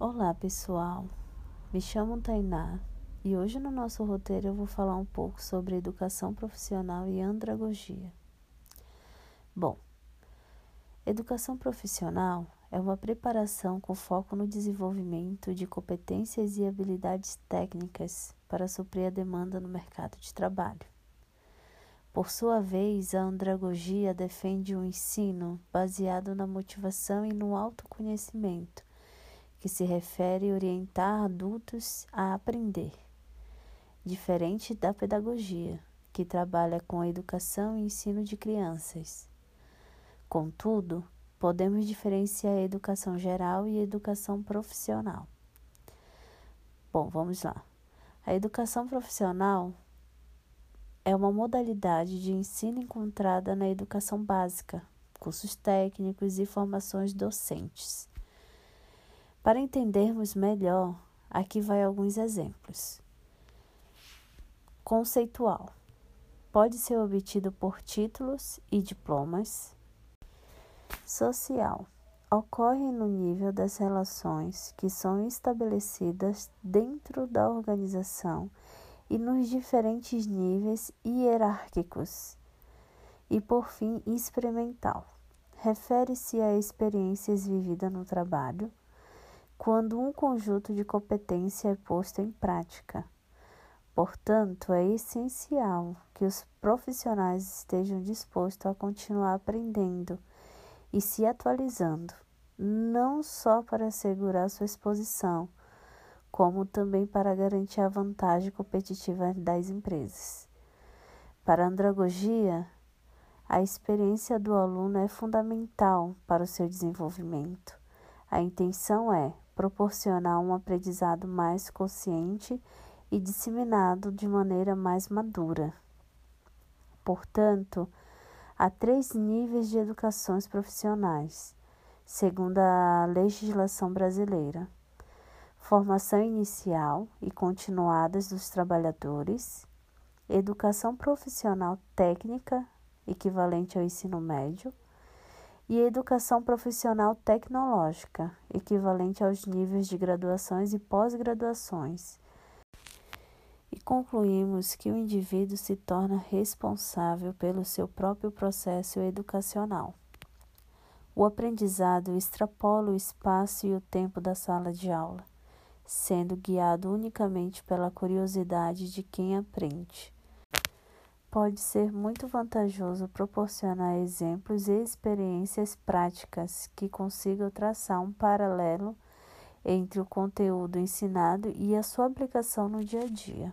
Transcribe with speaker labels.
Speaker 1: Olá pessoal, me chamo Tainá e hoje no nosso roteiro eu vou falar um pouco sobre educação profissional e andragogia. Bom, educação profissional é uma preparação com foco no desenvolvimento de competências e habilidades técnicas para suprir a demanda no mercado de trabalho. Por sua vez, a andragogia defende um ensino baseado na motivação e no autoconhecimento que se refere a orientar adultos a aprender, diferente da pedagogia, que trabalha com a educação e ensino de crianças. Contudo, podemos diferenciar a educação geral e a educação profissional. Bom, vamos lá. A educação profissional é uma modalidade de ensino encontrada na educação básica, cursos técnicos e formações docentes para entendermos melhor, aqui vai alguns exemplos. Conceitual. Pode ser obtido por títulos e diplomas. Social. Ocorre no nível das relações que são estabelecidas dentro da organização e nos diferentes níveis hierárquicos. E por fim, experimental. Refere-se a experiências vividas no trabalho quando um conjunto de competência é posto em prática. Portanto, é essencial que os profissionais estejam dispostos a continuar aprendendo e se atualizando, não só para assegurar sua exposição, como também para garantir a vantagem competitiva das empresas. Para a andragogia, a experiência do aluno é fundamental para o seu desenvolvimento. A intenção é proporcionar um aprendizado mais consciente e disseminado de maneira mais madura. Portanto, há três níveis de educações profissionais, segundo a legislação brasileira: formação inicial e continuadas dos trabalhadores, educação profissional técnica, equivalente ao ensino médio e educação profissional tecnológica, equivalente aos níveis de graduações e pós-graduações. E concluímos que o indivíduo se torna responsável pelo seu próprio processo educacional. O aprendizado extrapola o espaço e o tempo da sala de aula, sendo guiado unicamente pela curiosidade de quem aprende pode ser muito vantajoso proporcionar exemplos e experiências práticas que consigam traçar um paralelo entre o conteúdo ensinado e a sua aplicação no dia a dia.